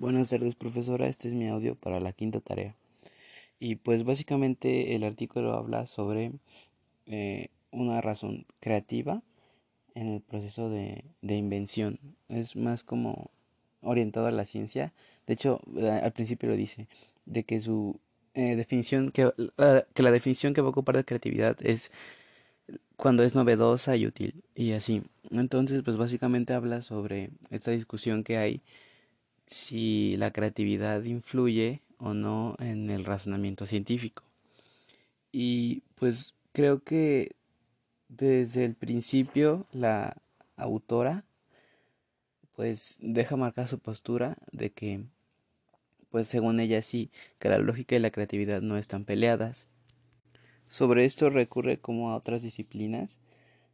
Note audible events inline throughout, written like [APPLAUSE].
Buenas tardes, profesora. Este es mi audio para la quinta tarea. Y pues básicamente el artículo habla sobre eh, una razón creativa en el proceso de, invención. Es más como orientado a la ciencia. De hecho, al principio lo dice, de que su eh, definición, que, que la definición que va a ocupar de creatividad es cuando es novedosa y útil. Y así. Entonces, pues básicamente habla sobre esta discusión que hay si la creatividad influye o no en el razonamiento científico. Y pues creo que desde el principio la autora pues deja marcar su postura de que pues según ella sí, que la lógica y la creatividad no están peleadas. Sobre esto recurre como a otras disciplinas,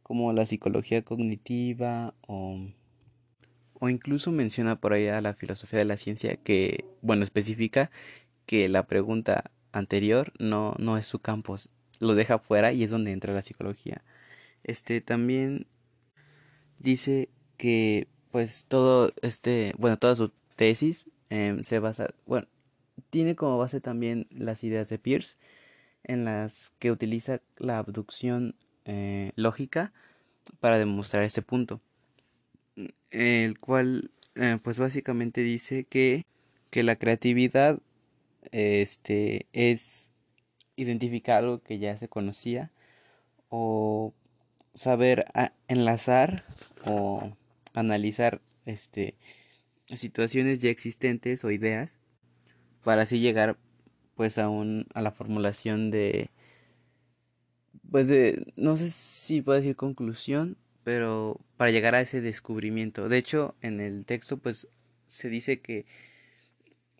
como la psicología cognitiva o o incluso menciona por allá la filosofía de la ciencia que, bueno, especifica que la pregunta anterior no, no es su campo, lo deja fuera y es donde entra la psicología. Este también dice que pues todo este, bueno, toda su tesis em, se basa, bueno, tiene como base también las ideas de Peirce en las que utiliza la abducción eh, lógica para demostrar este punto el cual eh, pues básicamente dice que, que la creatividad este es identificar algo que ya se conocía o saber enlazar o analizar este situaciones ya existentes o ideas para así llegar pues a un a la formulación de pues de no sé si puedo decir conclusión pero para llegar a ese descubrimiento. De hecho, en el texto pues se dice que,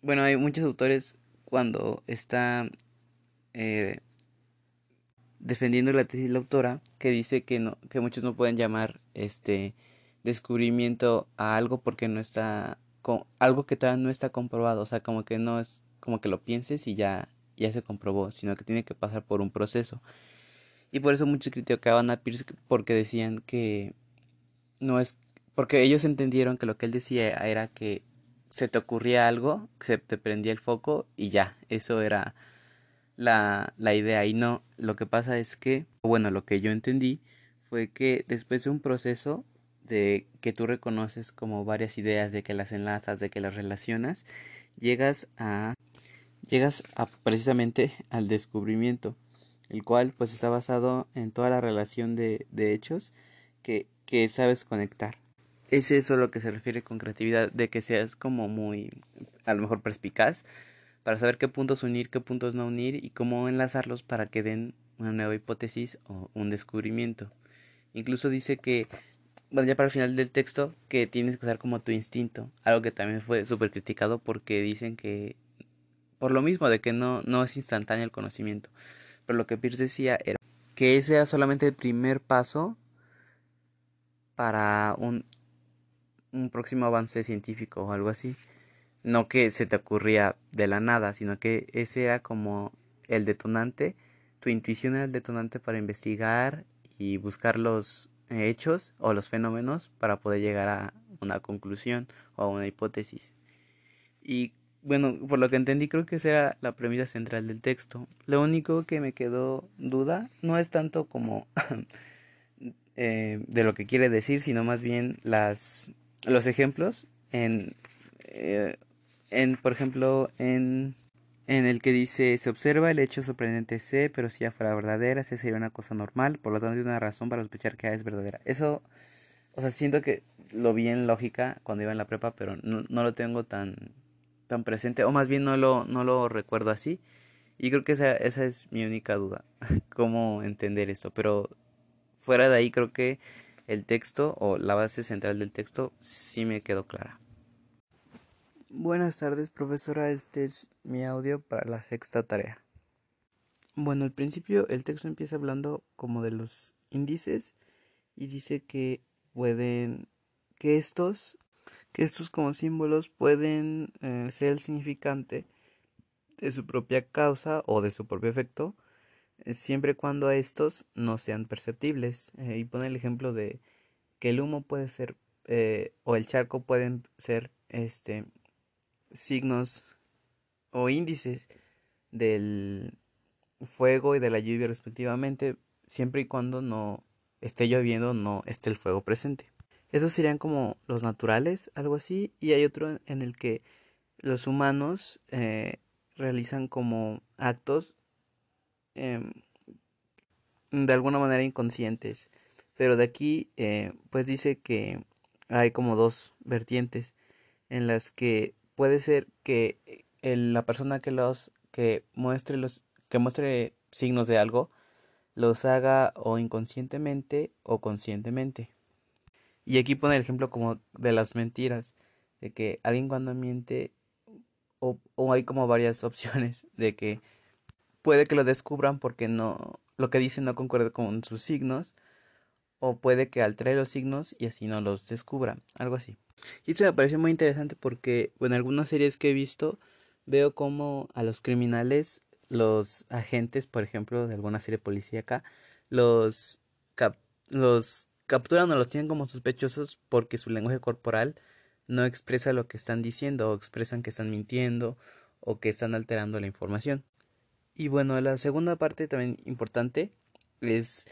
bueno, hay muchos autores cuando está eh, defendiendo la tesis de la autora que dice que no, que muchos no pueden llamar este descubrimiento a algo porque no está con algo que todavía no está comprobado, o sea, como que no es como que lo pienses y ya ya se comprobó, sino que tiene que pasar por un proceso. Y por eso muchos criticaban a Pierce porque decían que no es porque ellos entendieron que lo que él decía era que se te ocurría algo, se te prendía el foco y ya, eso era la, la idea. Y no, lo que pasa es que, bueno, lo que yo entendí fue que después de un proceso de que tú reconoces como varias ideas, de que las enlazas, de que las relacionas, llegas a llegas a precisamente al descubrimiento el cual pues está basado en toda la relación de, de hechos que, que sabes conectar. Es eso lo que se refiere con creatividad, de que seas como muy, a lo mejor perspicaz, para saber qué puntos unir, qué puntos no unir y cómo enlazarlos para que den una nueva hipótesis o un descubrimiento. Incluso dice que, bueno, ya para el final del texto, que tienes que usar como tu instinto, algo que también fue súper criticado porque dicen que, por lo mismo, de que no, no es instantáneo el conocimiento. Pero lo que Pierce decía era que ese era solamente el primer paso para un, un próximo avance científico o algo así. No que se te ocurría de la nada, sino que ese era como el detonante, tu intuición era el detonante para investigar y buscar los hechos o los fenómenos para poder llegar a una conclusión o a una hipótesis. Y bueno, por lo que entendí, creo que esa era la premisa central del texto. Lo único que me quedó duda no es tanto como [LAUGHS] eh, de lo que quiere decir, sino más bien las los ejemplos en, eh, en por ejemplo, en, en el que dice se observa el hecho sorprendente C, pero si ya fuera verdadera, C sería una cosa normal, por lo tanto hay una razón para sospechar que A es verdadera. Eso, o sea, siento que lo vi en lógica cuando iba en la prepa, pero no, no lo tengo tan tan presente, o más bien no lo, no lo recuerdo así. Y creo que esa, esa es mi única duda, [LAUGHS] cómo entender esto. Pero fuera de ahí creo que el texto o la base central del texto sí me quedó clara. Buenas tardes, profesora. Este es mi audio para la sexta tarea. Bueno, al principio el texto empieza hablando como de los índices y dice que pueden que estos que estos como símbolos pueden eh, ser el significante de su propia causa o de su propio efecto, eh, siempre cuando estos no sean perceptibles. Eh, y pone el ejemplo de que el humo puede ser o el charco pueden ser este signos o índices del fuego y de la lluvia respectivamente, siempre y cuando no esté lloviendo, no esté el fuego presente. Esos serían como los naturales, algo así, y hay otro en el que los humanos eh, realizan como actos em, de alguna manera inconscientes. Pero de aquí, eh, pues dice que hay como dos vertientes en las que puede ser que la persona que los que muestre los que muestre signos de algo los haga o inconscientemente o conscientemente. Y aquí pone el ejemplo como de las mentiras, de que alguien cuando miente o, hay como varias [LAUGHS] opciones de que puede que lo descubran porque no lo que dice no concuerda con sus signos o puede que altere los signos y así no los descubran, algo así. Y esto me parece muy interesante porque en algunas series que he visto veo como a los criminales, los agentes, por ejemplo, de alguna serie policíaca, los, los capturan o los tienen como sospechosos porque su lenguaje corporal no expresa lo que están diciendo o expresan que están mintiendo o que están alterando la información. Y bueno, la segunda parte también importante es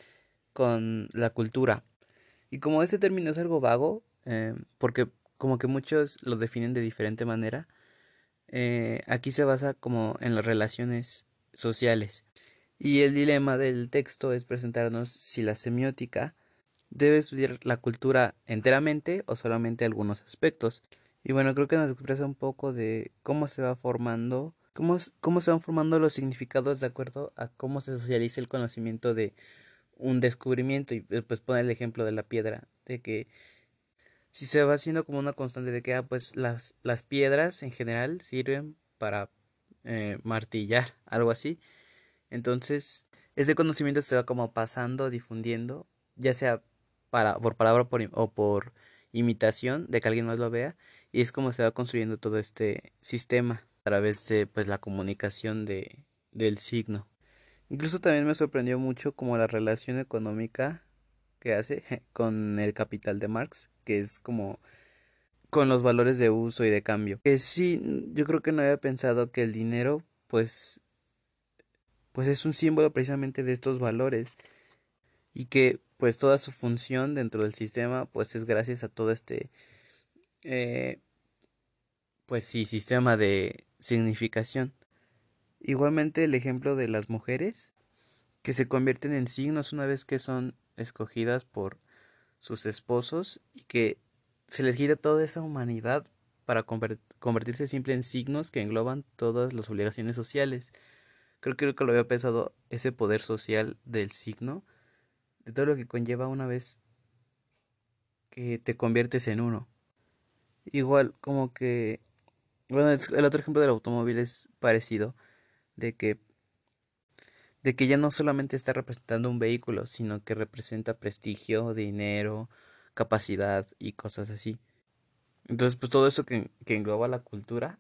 con la cultura. Y como ese término es algo vago, eh, porque como que muchos lo definen de diferente manera, eh, aquí se basa como en las relaciones sociales. Y el dilema del texto es presentarnos si la semiótica debe estudiar la cultura enteramente o solamente algunos aspectos. Y bueno, creo que nos expresa un poco de cómo se va formando cómo, cómo se van formando los significados de acuerdo a cómo se socializa el conocimiento de un descubrimiento y eh, pues pone el ejemplo de la piedra de que si se va haciendo como una constante de que ah, pues las, las piedras en general sirven para eh, martillar algo así entonces ese conocimiento se va como pasando difundiendo ya sea para por palabra o por imitación de que alguien más lo vea y es como se va construyendo todo este sistema a través de pues la comunicación de, del signo. Incluso también me sorprendió mucho como la relación económica que hace [LAUGHS] con el capital de Marx, que es como con los valores de uso y de cambio. Que sí, yo creo que no había pensado que el dinero pues pues es un símbolo precisamente de estos valores y que pues toda su función dentro del sistema pues es gracias a todo este eh, pues sí sistema de significación. Igualmente el ejemplo de las mujeres que se convierten en signos una vez que son escogidas por sus esposos y que se les gira toda esa humanidad para convertirse siempre en signos que engloban todas las obligaciones sociales. Creo, creo que lo había pensado ese poder social del signo, todo lo que conlleva una vez que te conviertes en uno. Igual como que bueno, el otro ejemplo del automóvil es parecido, de que de que ya no solamente está representando un vehículo, sino que representa prestigio, dinero, capacidad y cosas así. Entonces, pues todo eso que, que engloba la cultura,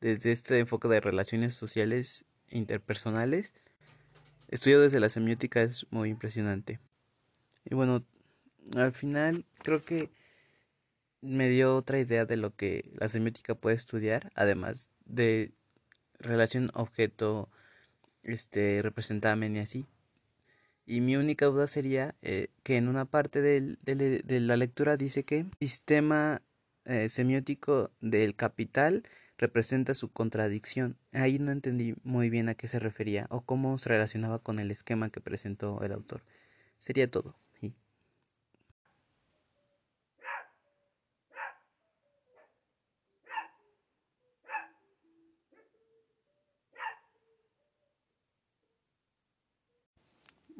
desde este enfoque de relaciones sociales interpersonales, estudiado desde la semiótica es muy impresionante. Y bueno, al final creo que me dio otra idea de lo que la semiótica puede estudiar, además de relación objeto este representamen y así. Y mi única duda sería eh, que en una parte de, la lectura dice que sistema eh, semiótico del capital representa su contradicción. Ahí no entendí muy bien a qué se refería o cómo se relacionaba con el esquema que presentó el autor. Sería todo.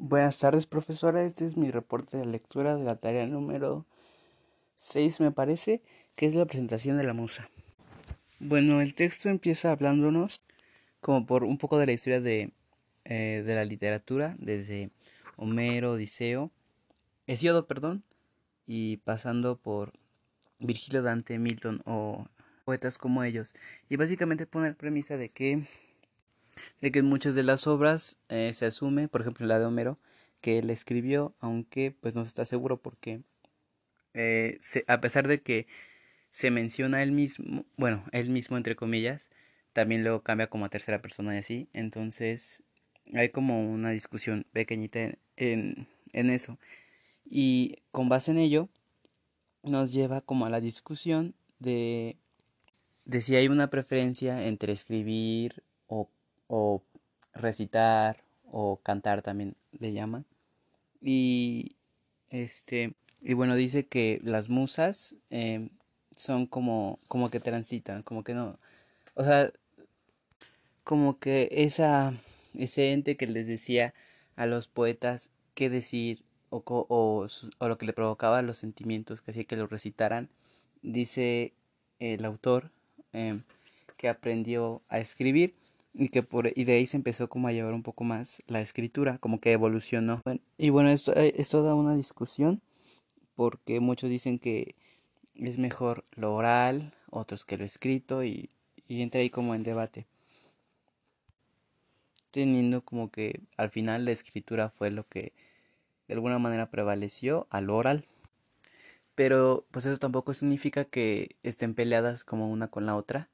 Buenas tardes, profesora. Este es mi reporte de lectura de la tarea número 6, me parece, que es la presentación de la musa. Bueno, el texto empieza hablándonos como por un poco de la historia de, eh, de la literatura, desde Homero, Odiseo, Hesiodo, perdón, y pasando por Virgilio Dante, Milton o poetas como ellos. Y básicamente pone la premisa de que de que en muchas de las obras eh, se asume, por ejemplo la de Homero, que él escribió, aunque pues no se está seguro porque eh, a pesar de que se menciona él mismo, bueno, él mismo entre comillas, también luego cambia como a tercera persona y así, entonces hay como una discusión pequeñita en, en eso. Y con base en ello, nos lleva como a la discusión de, de si hay una preferencia entre escribir o, recitar o cantar también le llaman. Y este, y bueno, dice que las musas em, son como, como que transitan, como que no, o sea, como que esa, ese ente que les decía a los poetas qué decir o, o, o lo que le provocaba los sentimientos que hacía que lo recitaran, dice el autor em, que aprendió a escribir y que por y de ahí se empezó como a llevar un poco más la escritura, como que evolucionó. Y bueno, esto, eh, esto da una discusión porque muchos dicen que es mejor lo oral, otros que lo escrito y, y entra ahí como en debate. Teniendo como que al final la escritura fue lo que de alguna manera prevaleció al oral. Pero pues eso tampoco significa que estén peleadas como una con la otra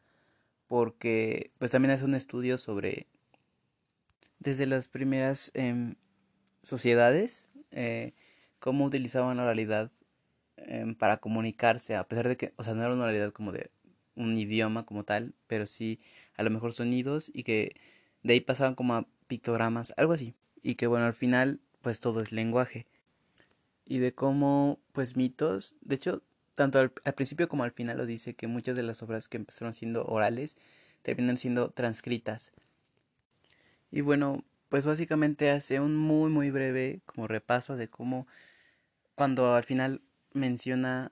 porque pues también hace un estudio sobre desde las primeras em, sociedades eh, cómo utilizaban la oralidad em, para comunicarse a pesar de que o sea no era una oralidad como de un idioma como tal pero sí a lo mejor sonidos y que de ahí pasaban como a pictogramas algo así. Y que bueno al final pues todo es lenguaje. Y de cómo pues mitos de hecho tanto al, principio como al final lo dice que muchas de las obras que empezaron siendo orales terminan siendo transcritas. Y bueno, pues básicamente hace un muy muy breve como repaso de cómo cuando al final menciona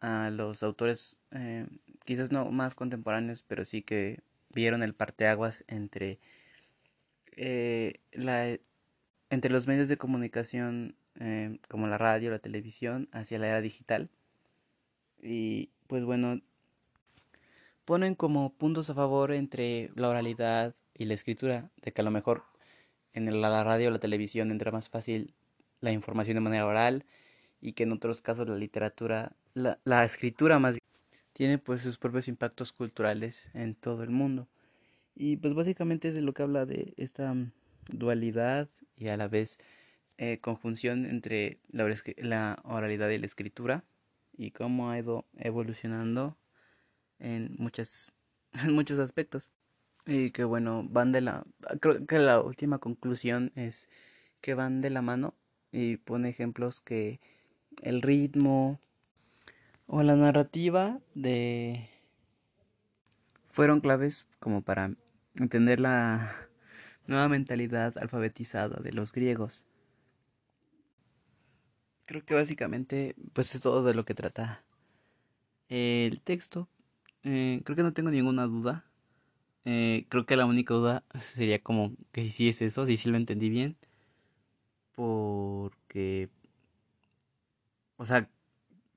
a los autores eh, quizás no más contemporáneos pero sí que vieron el parteaguas entre eh, la entre los medios de comunicación eh, como la radio la televisión hacia la era digital y pues bueno, ponen como puntos a favor entre la oralidad y la escritura, de que a lo mejor en la radio o la televisión entra más fácil la información de manera oral y que en otros casos la literatura, la, la escritura más bien, tiene pues sus propios impactos culturales en todo el mundo. Y pues básicamente es de lo que habla de esta dualidad y a la vez eh, conjunción entre la, la oralidad y la escritura y cómo ha ido evolucionando en muchas [LAUGHS] muchos aspectos. Y que bueno van de la creo que la última conclusión es que van de la mano y pone ejemplos que el ritmo o la narrativa de fueron claves como para entender la nueva mentalidad alfabetizada de los griegos creo que básicamente pues es todo de lo que trata el texto. Eh, creo que no tengo ninguna duda. Eh, creo que la única duda sería como que si es eso, si sí lo entendí bien. Porque... O sea,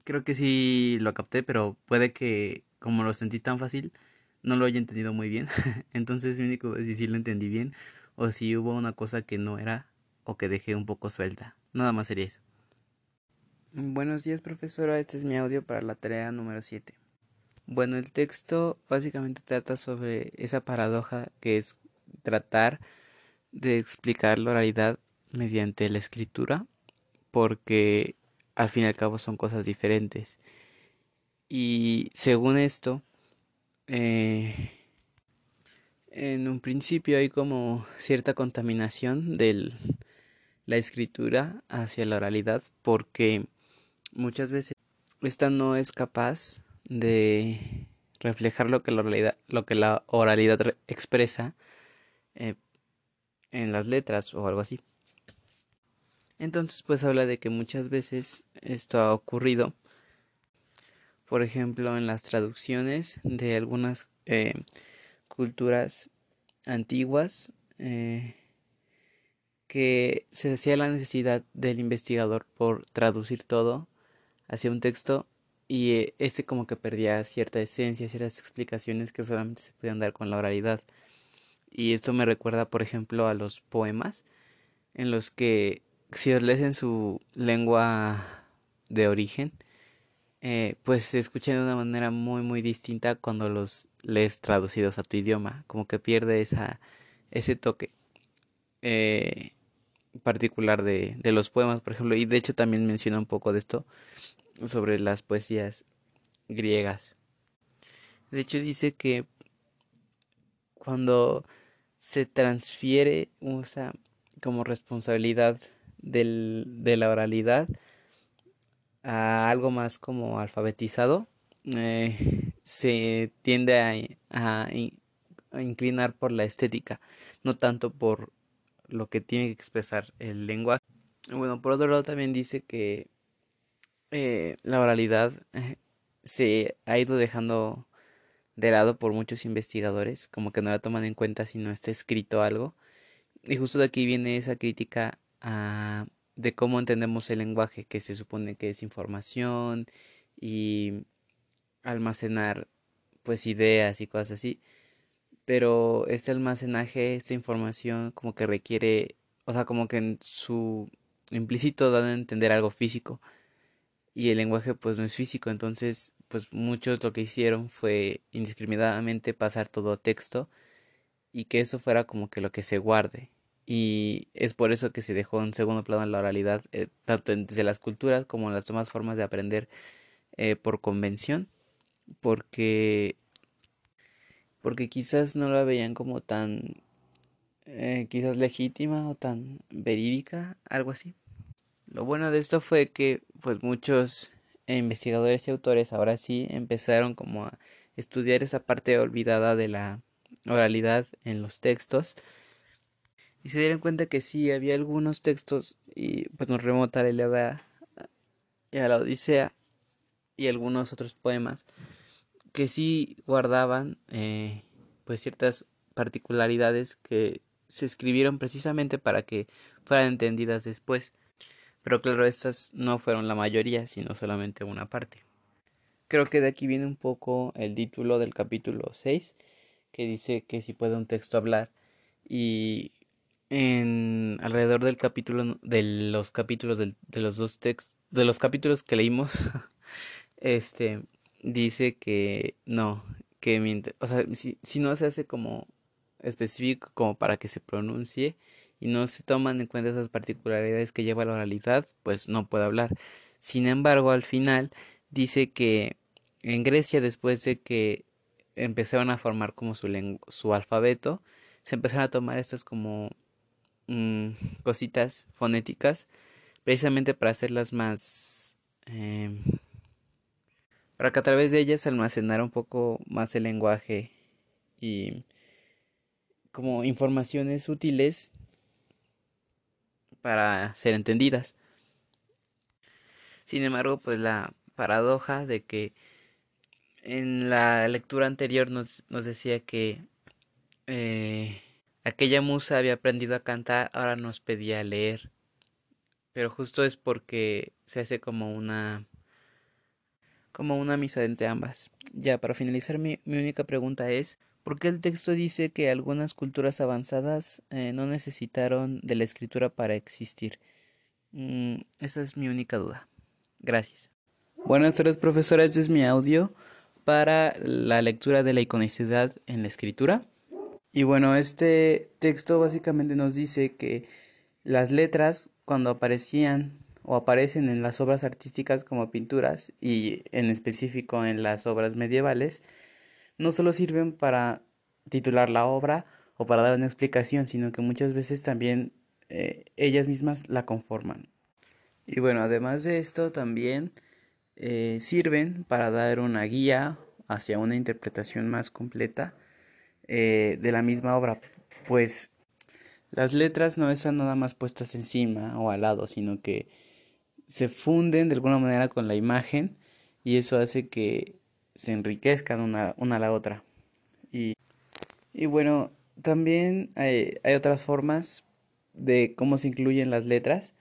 creo que sí lo capté, pero puede que como lo sentí tan fácil, no lo haya entendido muy bien. [LAUGHS] Entonces mi único es si sí lo entendí bien o si hubo una cosa que no era o que dejé un poco suelta. Nada más sería eso. Buenos días profesora, este es mi audio para la tarea número 7. Bueno, el texto básicamente trata sobre esa paradoja que es tratar de explicar la oralidad mediante la escritura, porque al fin y al cabo son cosas diferentes. Y según esto, eh, en un principio hay como cierta contaminación de la escritura hacia la oralidad, porque muchas veces esta no es capaz de reflejar lo que la oralidad, lo que la oralidad expresa eh, en las letras o algo así. Entonces pues habla de que muchas veces esto ha ocurrido, por ejemplo en las traducciones de algunas eh, culturas antiguas eh, que se hacía la necesidad del investigador por traducir todo hacía un texto y eh, este como que perdía cierta esencia, ciertas explicaciones que solamente se podían dar con la oralidad. Y esto me recuerda, por ejemplo, a los poemas, en los que si os lees en su lengua de origen, eh, pues se escuchan de una manera muy muy distinta cuando los lees traducidos a tu idioma, como que pierde esa, ese toque eh, particular de, de los poemas, por ejemplo, y de hecho también menciona un poco de esto sobre las poesías griegas. De hecho dice que cuando se transfiere como responsabilidad del, de la oralidad a algo más como alfabetizado, eh, se tiende a, a, inclinar por la estética, no tanto por lo que tiene que expresar el lenguaje. Bueno, por otro lado también dice que eh, la oralidad eh, se ha ido dejando de lado por muchos investigadores, como que no la toman en cuenta si no está escrito algo. Y justo de aquí viene esa crítica de cómo entendemos el lenguaje, que se supone que es información y almacenar pues ideas y cosas así. Pero este almacenaje, esta información como que requiere, o sea, como que en su implícito dan a entender algo físico y el lenguaje pues no es físico, entonces pues muchos lo que hicieron fue indiscriminadamente pasar todo a texto y que eso fuera como que lo que se guarde. Y es por eso que se dejó en segundo plano la oralidad, eh, tanto desde las culturas como en las demás formas de aprender eh, por convención, porque, porque quizás no la veían como tan, eh, quizás legítima o tan verídica, algo así. Lo bueno de esto fue que pues muchos investigadores y autores ahora sí empezaron como a estudiar esa parte olvidada de la oralidad en los textos y se dieron cuenta que sí había algunos textos y pues nos remota a la Ilíada y a la Odisea y algunos otros poemas que sí guardaban eh, pues ciertas particularidades que se escribieron precisamente para que fueran entendidas después. Pero claro, estas no fueron la mayoría, sino solamente una parte. Creo que de aquí viene un poco el título del capítulo 6, que dice que si puede un texto hablar. Y en alrededor del capítulo, de los capítulos de los dos textos, de los capítulos que leímos, [LAUGHS] este, dice que no, que o sea, si, si no se hace como específico como para que se pronuncie, y no se toman en cuenta esas particularidades que lleva la oralidad, pues no puede hablar. Sin embargo, al final dice que en Grecia, después de que empezaron a formar como su, su alfabeto, se empezaron a tomar estas como mm, cositas fonéticas, precisamente para hacerlas más... Eh, para que a través de ellas almacenara un poco más el lenguaje y como informaciones útiles para ser entendidas. Sin embargo, pues la paradoja de que en la lectura anterior nos, decía que eh, aquella musa había aprendido a cantar, ahora nos pedía leer. Pero justo es porque se hace como una como una misa entre ambas. Ya, para finalizar mi, mi única pregunta es porque el texto dice que algunas culturas avanzadas eh, no necesitaron de la escritura para existir. Mm, esa es mi única duda. Gracias. Buenas tardes, profesora. Este es mi audio para la lectura de la iconicidad en la escritura. Y bueno, este texto básicamente nos dice que las letras, cuando aparecían o aparecen en las obras artísticas como pinturas y en específico en las obras medievales, no solo sirven para titular la obra o para dar una explicación, sino que muchas veces también eh, ellas mismas la conforman. Y bueno, además de esto también eh, sirven para dar una guía hacia una interpretación más completa eh, de la misma obra, pues las letras no están nada más puestas encima o al lado, sino que se funden de alguna manera con la imagen y eso hace que se enriquezcan una, una a la otra. Y, y bueno, también hay, hay, otras formas de cómo se incluyen las letras.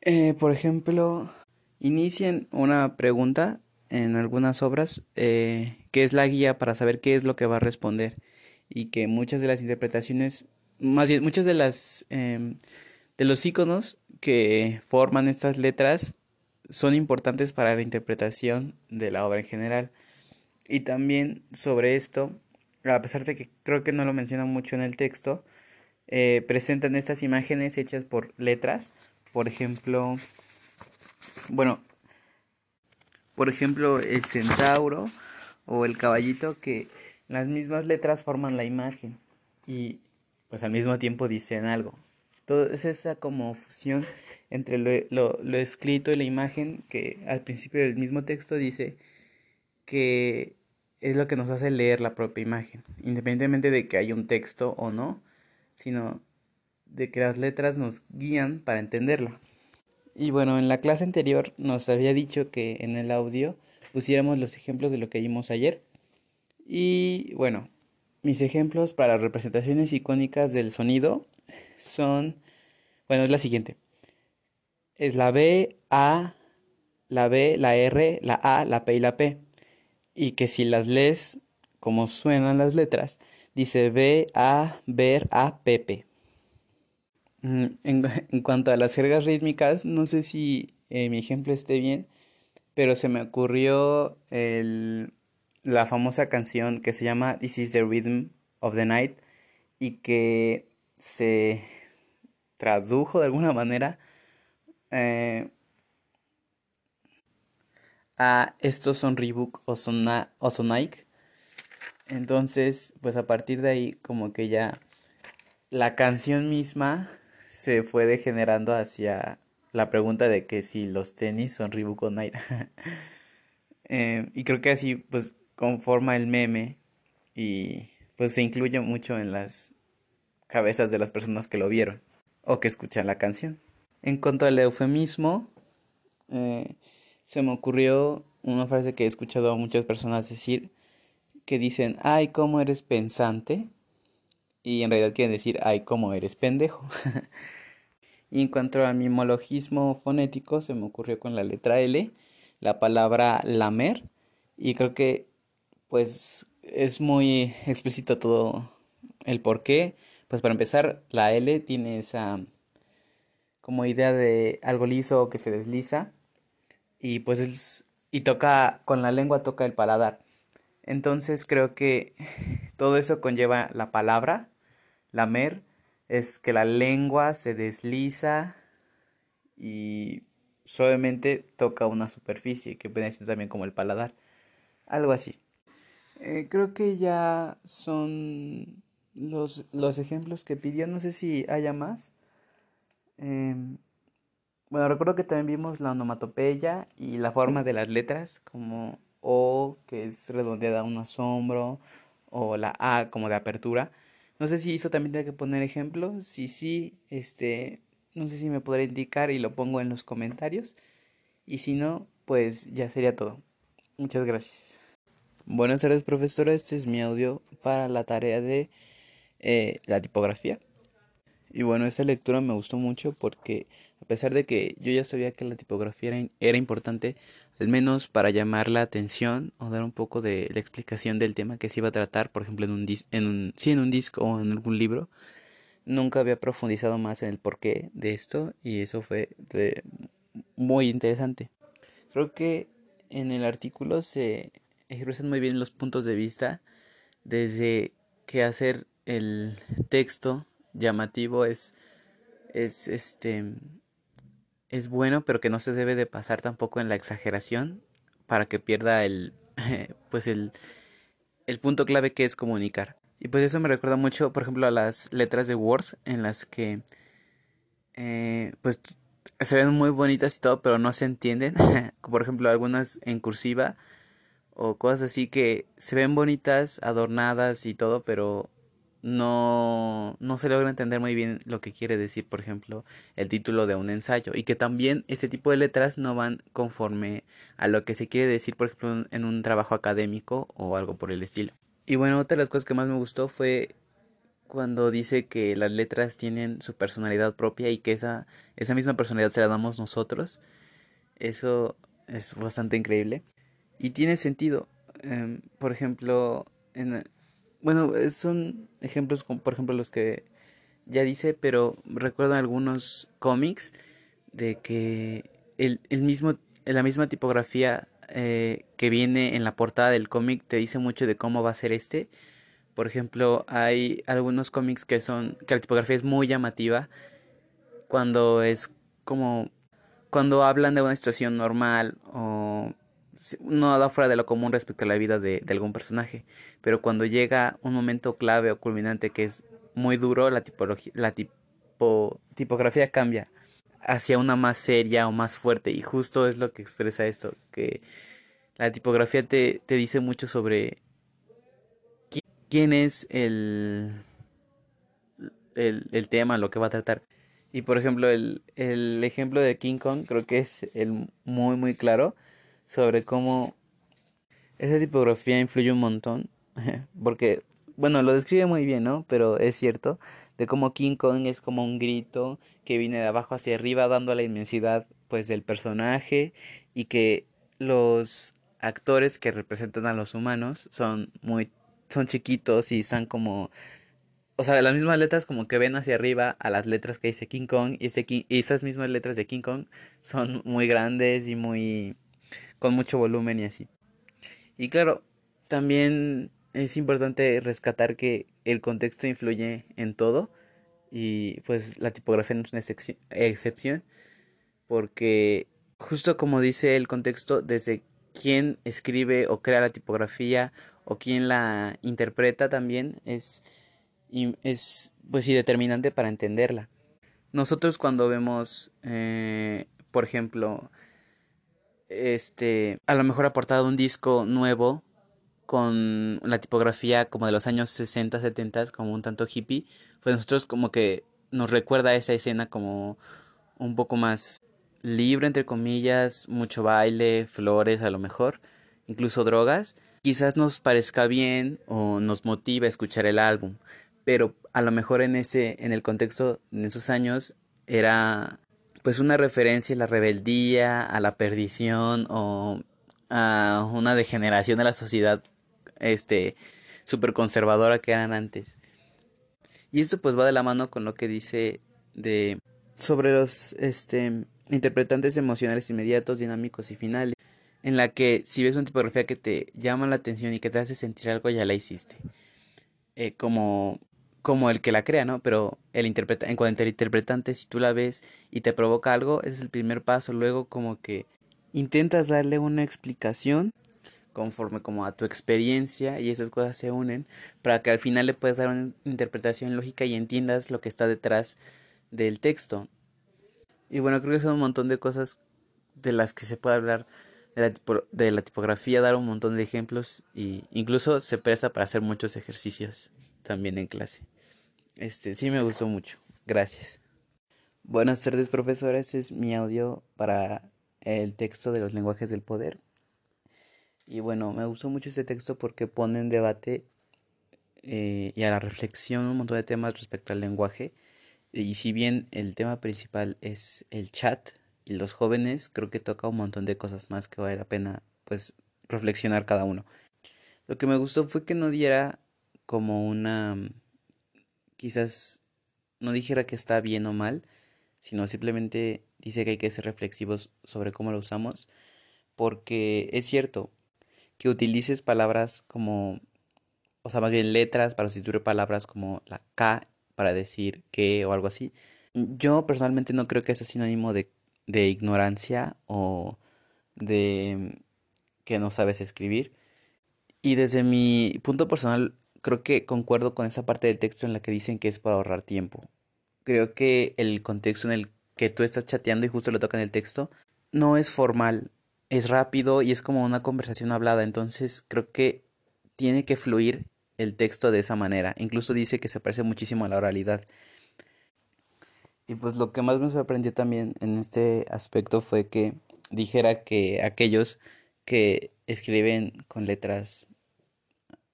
Eh, por ejemplo, inician una pregunta en algunas obras eh, que es la guía para saber qué es lo que va a responder y que muchas de las interpretaciones, más bien muchas de las em, de los iconos que forman estas letras son importantes para la interpretación de la obra en general. Y también sobre esto, a pesar de que creo que no lo mencionan mucho en el texto, eh, presentan estas imágenes hechas por letras. Por ejemplo, bueno, por ejemplo, el centauro o el caballito que las mismas letras forman la imagen y pues al mismo tiempo dicen algo. Es esa como fusión entre lo, lo, escrito y la imagen que al principio del mismo texto dice que es lo que nos hace leer la propia imagen, independientemente de que haya un texto o no, sino de que las letras nos guían para entenderlo. Y bueno, en la clase anterior nos había dicho que en el audio pusiéramos los ejemplos de lo que vimos ayer. Y bueno, mis ejemplos para representaciones icónicas del sonido son, bueno, es la siguiente. Es la B, A, la B, la R, la A, la P y la P. Y que si las lees como suenan las letras, dice B, A, ver, A, P, P. Mm, en, cuanto a las jergas rítmicas, no sé si eh, mi ejemplo esté bien, pero se me ocurrió el, la famosa canción que se llama This is the Rhythm of the Night y que se tradujo de alguna manera eh, a estos son Reebok o son, Nike. Entonces, pues a partir de ahí como que ya la canción misma se fue degenerando hacia la pregunta de que si los tenis son Reebok o Nike. [LAUGHS] Eh, y creo que así pues conforma el meme y pues se incluye mucho en las cabezas de las personas que lo vieron o que escuchan la canción. En cuanto al eufemismo, eh, se me ocurrió una frase que he escuchado a muchas personas decir que dicen, ay, cómo eres pensante. Y en realidad quieren decir, ay, cómo eres pendejo. [LAUGHS] Y en cuanto al mimologismo fonético, se me ocurrió con la letra L la palabra lamer. Y creo que, pues, es muy explícito todo el por qué. Pues para empezar, la L tiene esa como idea de algo liso que se desliza. Y pues es, y toca, con la lengua toca el paladar. Entonces creo que todo eso conlleva la palabra, lamer, es que la lengua se desliza y suavemente toca una superficie que puede ser también como el paladar. Algo así. Eh, creo que ya son los, los ejemplos que pidió. No sé si haya más. Em, bueno, recuerdo que también vimos la onomatopeya y la forma de las letras, como O, que es redondeada un asombro, o la A como de apertura. No sé si eso también tiene que poner ejemplo. Si sí, este, no sé si me podrá indicar y lo pongo en los comentarios. Y si no, pues ya sería todo. Muchas gracias. Buenas tardes, profesora. Este es mi audio para la tarea de eh, la tipografía. Y bueno, esta lectura me gustó mucho porque a pesar de que yo ya sabía que la tipografía era, importante, al menos para llamar la atención o dar un poco de la explicación del tema que se iba a tratar, por ejemplo, en un, en un, sí, en un disco o en algún libro, nunca había profundizado más en el porqué de esto y eso fue muy interesante. Creo que en el artículo se expresan muy bien los puntos de vista desde que hacer el texto llamativo es, es este es bueno, pero que no se debe de pasar tampoco en la exageración para que pierda el [LAUGHS] pues el, el punto clave que es comunicar. Y pues eso me recuerda mucho, por ejemplo, a las letras de Word en las que eh, pues se ven muy bonitas y todo, pero no se entienden. [LAUGHS] por ejemplo, algunas en cursiva o cosas así que se ven bonitas, adornadas y todo, pero no, no se logra entender muy bien lo que quiere decir, por ejemplo, el título de un ensayo. Y que también ese tipo de letras no van conforme a lo que se quiere decir, por ejemplo, en un trabajo académico o algo por el estilo. Y bueno, otra de las cosas que más me gustó fue cuando dice que las letras tienen su personalidad propia y que esa, esa misma personalidad se la damos nosotros. Eso es bastante increíble. Y tiene sentido. Em, por ejemplo, en, bueno, eh, son ejemplos como por ejemplo los que ya dice, pero recuerdo algunos cómics de que el, el mismo la misma tipografía eh, que viene en la portada del cómic te dice mucho de cómo va a ser este. Por ejemplo, hay algunos cómics que son que la tipografía es muy llamativa cuando es como cuando hablan de una situación normal o no da fuera de lo común respecto a la vida de, algún personaje, pero cuando llega un momento clave o culminante que es muy duro, la, tipología, la tipo, tipografía cambia hacia una más seria o más fuerte y justo es lo que expresa esto, que la tipografía te, te dice mucho sobre quién es el, el, el tema, lo que va a tratar. Y por ejemplo, el, el ejemplo de King Kong creo que es el muy muy claro sobre cómo esa tipografía influye un montón. [LAUGHS] Porque, bueno, lo describe muy bien, ¿no? Pero es cierto, de cómo King Kong es como un grito que viene de abajo hacia arriba dando la inmensidad pues del personaje y que los actores que representan a los humanos son muy son chiquitos y están como o sea, las mismas letras como que ven hacia arriba a las letras que dice King Kong y, esas mismas letras de King Kong son muy grandes y muy con mucho volumen y así. Y claro, también es importante rescatar que el contexto influye en todo y pues la tipografía no es una excepción porque justo como dice el contexto, desde quién escribe o crea la tipografía o quién la interpreta también es es pues sí determinante para entenderla. Nosotros cuando vemos, eh, por ejemplo, este, a lo mejor aportado un disco nuevo con la tipografía como de los años 60, 70, como un tanto hippie, pues nosotros como que nos recuerda esa escena como un poco más libre, entre comillas, mucho baile, flores a lo mejor, incluso drogas. Quizás nos parezca bien o nos motive a escuchar el álbum, pero a lo mejor en ese en el contexto en esos años era pues una referencia a la rebeldía, a la perdición o a una degeneración de la sociedad este súper conservadora que eran antes. Y esto pues va de la mano con lo que dice de sobre los este interpretantes emocionales inmediatos, dinámicos y finales, en la que si ves una tipografía que te llama la atención y que te hace sentir algo ya la hiciste. Eh, como como el que la crea, ¿no? Pero el interpreta en cuanto al interpretante, si tú la ves y te provoca algo, ese es el primer paso. Luego como que intentas darle una explicación conforme como a tu experiencia y esas cosas se unen para que al final le puedas dar una interpretación lógica y entiendas lo que está detrás del texto. Y bueno, creo que son un montón de cosas de las que se puede hablar de la, de la tipografía, dar un montón de ejemplos y incluso se presta para hacer muchos ejercicios también en clase. Este, sí me gustó mucho. Gracias. Buenas tardes, profesores. Es mi audio para el texto de los lenguajes del poder. Y bueno, me gustó mucho este texto porque pone en debate eh, y a la reflexión un montón de temas respecto al lenguaje. Y si bien el tema principal es el chat y los jóvenes, creo que toca un montón de cosas más que vale la pena pues reflexionar cada uno. Lo que me gustó fue que no diera como una quizás no dijera que está bien o mal, sino simplemente dice que hay que ser reflexivos sobre cómo lo usamos, porque es cierto que utilices palabras como, o sea, más bien letras para sustituir palabras como la K para decir que o algo así. Yo personalmente no creo que sea sinónimo de, de ignorancia o de que no sabes escribir. Y desde mi punto personal creo que concuerdo con esa parte del texto en la que dicen que es para ahorrar tiempo. Creo que el contexto en el que tú estás chateando y justo le toca en el texto no es formal, es rápido y es como una conversación hablada, entonces creo que tiene que fluir el texto de esa manera. Incluso dice que se parece muchísimo a la oralidad. Y pues lo que más me sorprendió también en este aspecto fue que dijera que aquellos que escriben con letras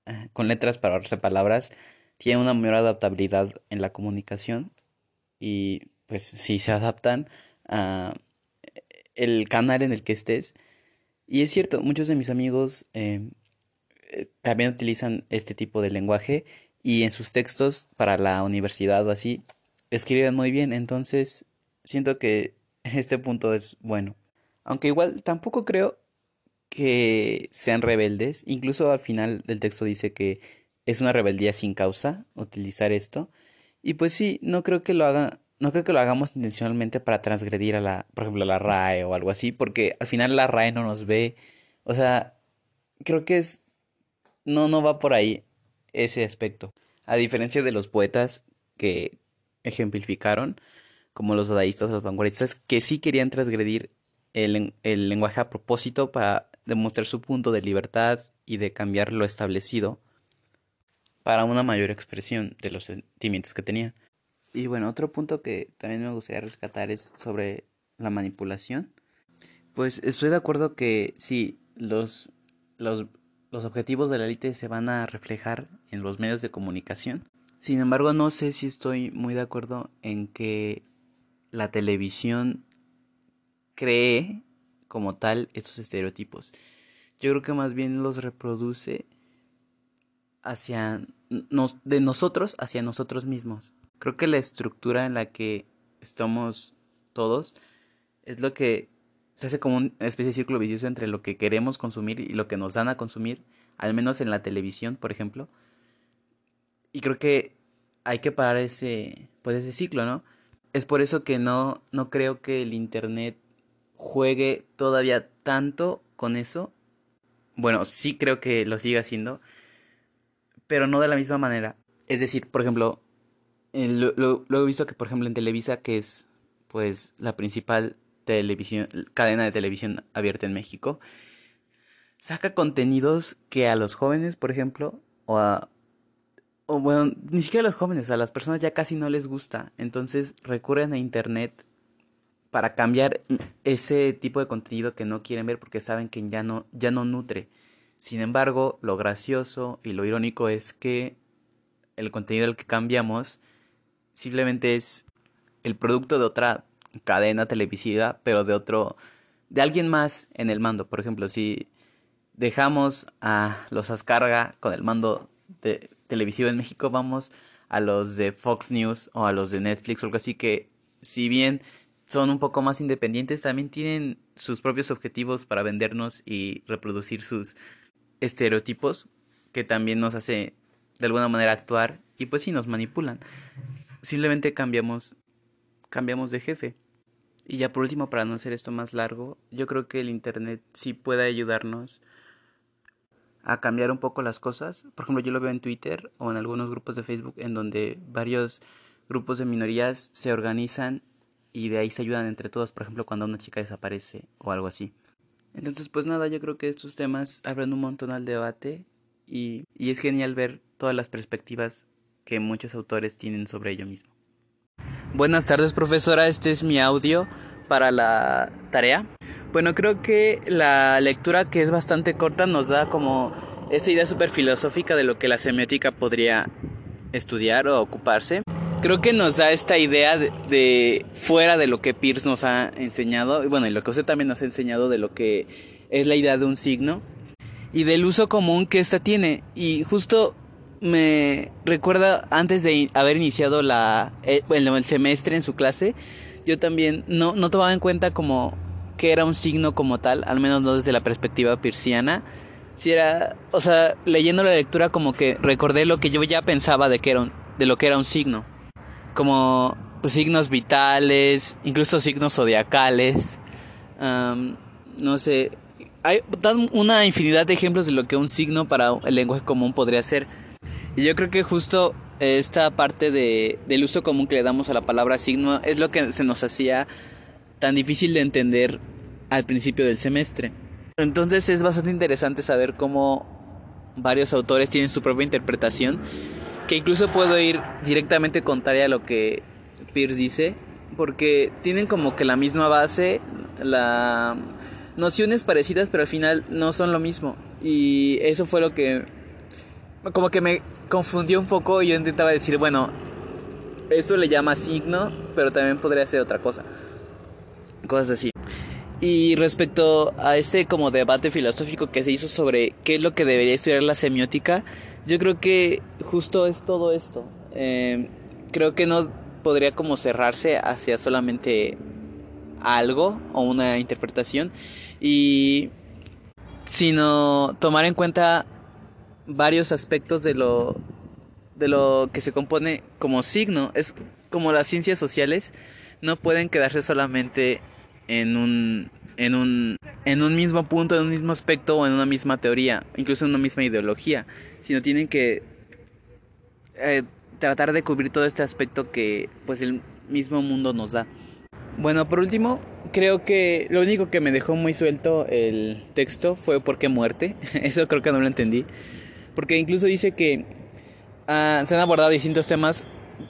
[LAUGHS] con letras para ahorrarse palabras, tiene una mayor adaptabilidad en la comunicación y pues si se adaptan a el canal en el que estés. Y es cierto, muchos de mis amigos em, eh, también utilizan este tipo de lenguaje y en sus textos para la universidad o así escriben muy bien, entonces siento que [LAUGHS] este punto es bueno. Aunque igual tampoco creo que sean rebeldes. Incluso al final del texto dice que es una rebeldía sin causa utilizar esto. Y pues sí, no creo que lo haga, no creo que lo hagamos intencionalmente para transgredir a la, por ejemplo, a la RAE o algo así, porque al final la RAE no nos ve. O sea, creo que es no no va por ahí ese aspecto. A diferencia de los poetas que ejemplificaron, como los dadaístas, los vanguardistas, que sí querían transgredir el, el lenguaje a propósito para demostrar su punto de libertad y de cambiar lo establecido para una mayor expresión de los sentimientos que tenía. Y bueno, otro punto que también me gustaría rescatar es sobre la manipulación. Pues estoy de acuerdo que sí, los, los, los objetivos de la élite se van a reflejar en los medios de comunicación. Sin embargo, no sé si estoy muy de acuerdo en que la televisión cree como tal estos estereotipos. Yo creo que más bien los reproduce hacia de nosotros hacia nosotros mismos. Creo que la estructura en la que estamos todos es lo que se hace como una especie de círculo vicioso entre lo que queremos consumir y lo que nos dan a consumir, al menos en la televisión, por ejemplo. Y creo que hay que parar ese pues ese ciclo, ¿no? Es por eso que no no creo que el internet juegue todavía tanto con eso. Bueno, sí creo que lo sigue haciendo, pero no de la misma manera. Es decir, por ejemplo, lo, he visto que, por ejemplo, en Televisa, que es pues la principal televisión, cadena de televisión abierta en México, saca contenidos que a los jóvenes, por ejemplo, o a o bueno, ni siquiera a los jóvenes, a las personas ya casi no les gusta. Entonces recurren a internet para cambiar ese tipo de contenido que no quieren ver porque saben que ya no, ya no nutre. Sin embargo, lo gracioso y lo irónico es que el contenido del que cambiamos simplemente es el producto de otra cadena televisiva, pero de otro, de alguien más en el mando. Por ejemplo, si dejamos a los Ascarga con el mando de televisivo en México, vamos a los de Fox News o a los de Netflix o algo así que, si bien son un poco más independientes, también tienen sus propios objetivos para vendernos y reproducir sus estereotipos que también nos hace de alguna manera actuar y pues sí nos manipulan. Simplemente cambiamos cambiamos de jefe. Y ya por último, para no hacer esto más largo, yo creo que el internet sí puede ayudarnos a cambiar un poco las cosas. Por ejemplo, yo lo veo en Twitter o en algunos grupos de Facebook en donde varios grupos de minorías se organizan y de ahí se ayudan entre todos, por ejemplo, cuando una chica desaparece o algo así. Entonces, pues nada, yo creo que estos temas abren un montón al debate y, y es genial ver todas las perspectivas que muchos autores tienen sobre ello mismo. Buenas tardes, profesora. Este es mi audio para la tarea. Bueno, creo que la lectura, que es bastante corta, nos da como esta idea súper filosófica de lo que la semiótica podría estudiar o ocuparse. Creo que nos da esta idea de, fuera de lo que Pierce nos ha enseñado, y bueno, y lo que usted también nos ha enseñado de lo que es la idea de un signo y del uso común que ésta tiene. Y justo me recuerda antes de haber iniciado la, eh, el semestre en su clase, yo también no, no tomaba en cuenta como que era un signo como tal, al menos no desde la perspectiva pirsiana. Si era, o sea, leyendo la lectura como que recordé lo que yo ya pensaba de que era de lo que era un signo como signos vitales, incluso signos zodiacales. no sé, hay dan una infinidad de ejemplos de lo que un signo para el lenguaje común podría ser. Y yo creo que justo esta parte de, del uso común que le damos a la palabra signo es lo que se nos hacía tan difícil de entender al principio del semestre. Entonces es bastante interesante saber cómo varios autores tienen su propia interpretación que incluso puedo ir directamente contraria a lo que Pierce dice, porque tienen como que la misma base, la nociones parecidas, pero al final no son lo mismo. Y eso fue lo que como que me confundió un poco y yo intentaba decir, bueno, eso le llama signo, pero también podría ser otra cosa. Cosas así. Y respecto a este como debate filosófico que se hizo sobre qué es lo que debería estudiar la semiótica, yo creo que justo es todo esto. Eh, creo que no podría como cerrarse hacia solamente algo o una interpretación y sino tomar en cuenta varios aspectos de lo de lo que se compone como signo es como las ciencias sociales no pueden quedarse solamente en un en un en un mismo punto en un mismo aspecto o en una misma teoría incluso en una misma ideología sino tienen que eh, tratar de cubrir todo este aspecto que pues el mismo mundo nos da. Bueno por último creo que lo único que me dejó muy suelto el texto fue por qué muerte [LAUGHS] eso creo que no lo entendí. Porque incluso dice que uh, se han abordado distintos temas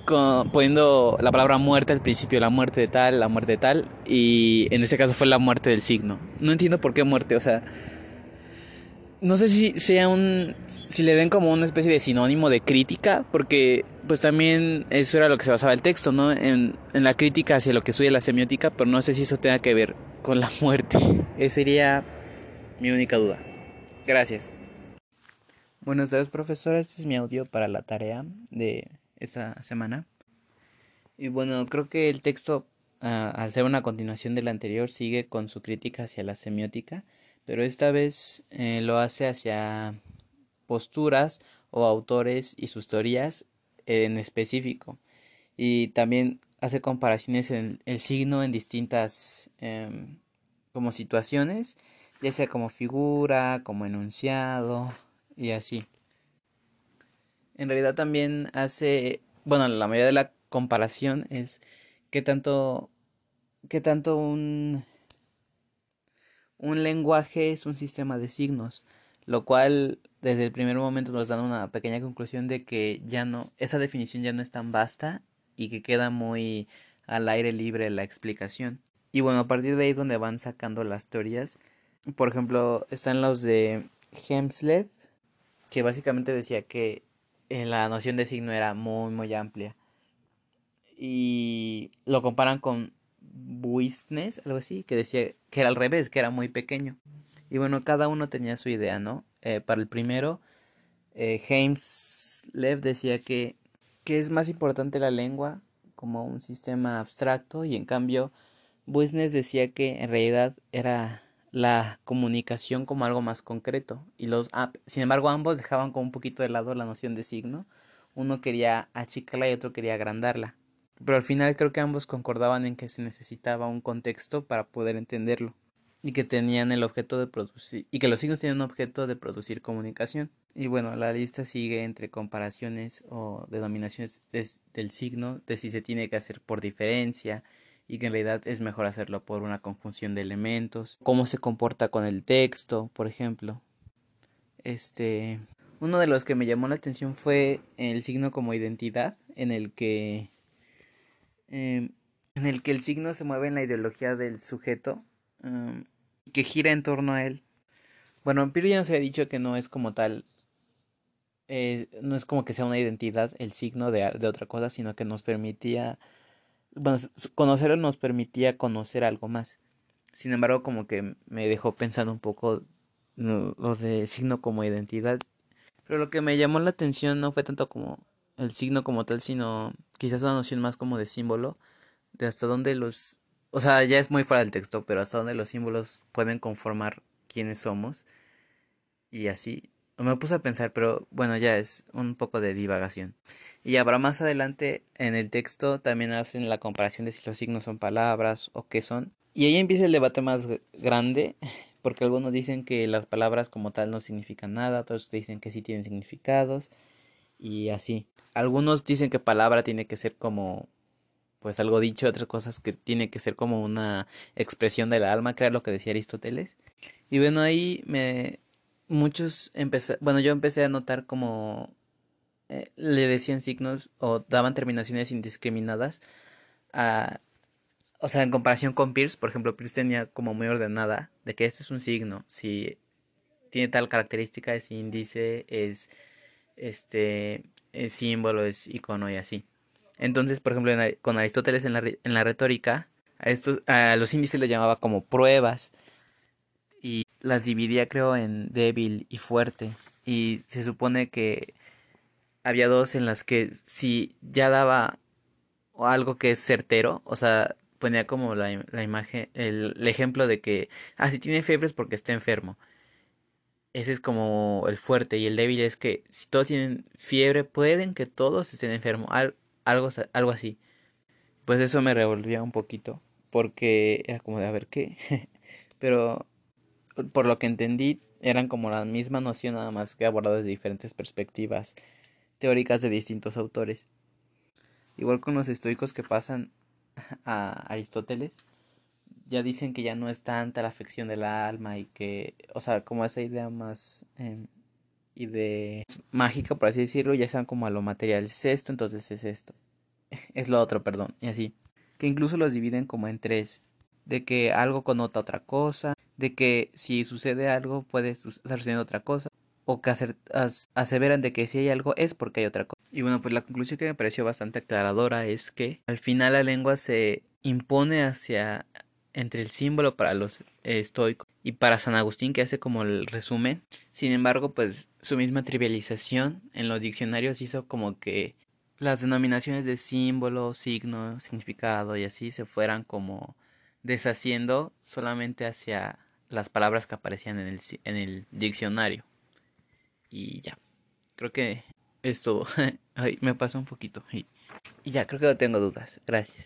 con, poniendo la palabra muerte al principio, la muerte de tal, la muerte de tal, y en ese caso fue la muerte del signo. No entiendo por qué muerte, o sea, no sé si sea un, si le den como una especie de sinónimo de crítica, porque pues también eso era lo que se basaba el texto, ¿no? En, en la crítica hacia lo que estudia la semiótica, pero no sé si eso tenga que ver con la muerte. [LAUGHS] Esa sería mi única duda. Gracias. Buenas tardes, profesora. Este es mi audio para la tarea de esta semana. Y bueno, creo que el texto, ah, al ser una continuación del anterior, sigue con su crítica hacia la semiótica, pero esta vez eh, lo hace hacia posturas o autores y sus teorías en específico. Y también hace comparaciones en el signo en distintas em, como situaciones, ya sea como figura, como enunciado y así en realidad también hace, bueno, la mayoría de la comparación es qué tanto, qué tanto un, un lenguaje es un sistema de signos, lo cual desde el primer momento nos da una pequeña conclusión de que ya no, esa definición ya no es tan vasta y que queda muy al aire libre la explicación. Y bueno, a partir de ahí es donde van sacando las teorías. Por ejemplo, están los de Hemslev, que básicamente decía que la noción de signo era muy, muy amplia. Y lo comparan con Buisnes, algo así, que decía que era al revés, que era muy pequeño. Y bueno, cada uno tenía su idea, ¿no? Eh, para el primero, eh, James Lev decía que, que es más importante la lengua como un sistema abstracto y en cambio Buisnes decía que en realidad era la comunicación como algo más concreto y los sin embargo ambos dejaban como un poquito de lado la noción de signo uno quería achicarla y otro quería agrandarla pero al final creo que ambos concordaban en que se necesitaba un contexto para poder entenderlo y que tenían el objeto de producir y que los signos tienen un objeto de producir comunicación y bueno la lista sigue entre comparaciones o denominaciones del signo de si se tiene que hacer por diferencia y que en realidad es mejor hacerlo por una conjunción de elementos, cómo se comporta con el texto, por ejemplo. Este, uno de los que me llamó la atención fue el signo como identidad, en el que em, en el que el signo se mueve en la ideología del sujeto um, que gira en torno a él. Bueno, Piro ya nos había dicho que no es como tal, eh, no es como que sea una identidad el signo de, de otra cosa, sino que nos permitía bueno, conocerlo nos permitía conocer algo más. Sin embargo, como que me dejó pensando un poco lo de signo como identidad. Pero lo que me llamó la atención no fue tanto como el signo como tal, sino quizás una noción más como de símbolo, de hasta dónde los... O sea, ya es muy fuera del texto, pero hasta dónde los símbolos pueden conformar quiénes somos. Y así, me puse a pensar, pero bueno, ya es un poco de divagación. Y habrá más adelante en el texto también hacen la comparación de si los signos son palabras o qué son. Y ahí empieza el debate más grande, porque algunos dicen que las palabras como tal no significan nada, otros dicen que sí tienen significados y así. Algunos dicen que palabra tiene que ser como pues algo dicho, otras cosas que tiene que ser como una expresión del alma, era lo que decía Aristóteles. Y bueno, ahí me muchos empecé, bueno, yo empecé a notar como eh, le decían signos o daban terminaciones indiscriminadas a, o sea, en comparación con Pierce, por ejemplo, Pierce tenía como muy ordenada de que este es un signo, si tiene tal característica, es índice, es este es símbolo, es icono y así. Entonces, por ejemplo, con Aristóteles en la, en la retórica, a, estos, a los índices les llamaba como pruebas y las dividía creo en débil y fuerte y se supone que había dos en las que si ya daba algo que es certero, o sea, ponía como la, la imagen, el, el, ejemplo de que, ah, si tiene fiebre es porque está enfermo. Ese es como el fuerte y el débil es que si todos tienen fiebre, pueden que todos estén enfermos, algo, algo así. Pues eso me revolvía un poquito, porque era como de a ver qué. [LAUGHS] Pero por lo que entendí, eran como la misma noción, nada más que abordadas de diferentes perspectivas teóricas de distintos autores. Igual con los estoicos que pasan [LAUGHS] a Aristóteles, ya dicen que ya no es tanta la afección del alma y que, o sea, como esa idea más eh, y de mágica, por así decirlo, ya sean como a lo material, es esto, entonces es esto, [LAUGHS] es lo otro, perdón, y así, que incluso los dividen como en tres, de que algo connota otra cosa, de que si sucede algo puede estar sucediendo otra cosa, o que aseveran de que si hay algo es porque hay otra cosa. Y bueno, pues la conclusión que me pareció bastante aclaradora es que al final la lengua se impone hacia entre el símbolo para los estoicos y para San Agustín que hace como el resumen. Sin embargo, pues su misma trivialización en los diccionarios hizo como que las denominaciones de símbolo, signo, significado y así se fueran como deshaciendo solamente hacia las palabras que aparecían en el, en el diccionario. Y ya, creo que es todo. [LAUGHS] Me pasó un poquito. Y ya, creo que no tengo dudas. Gracias.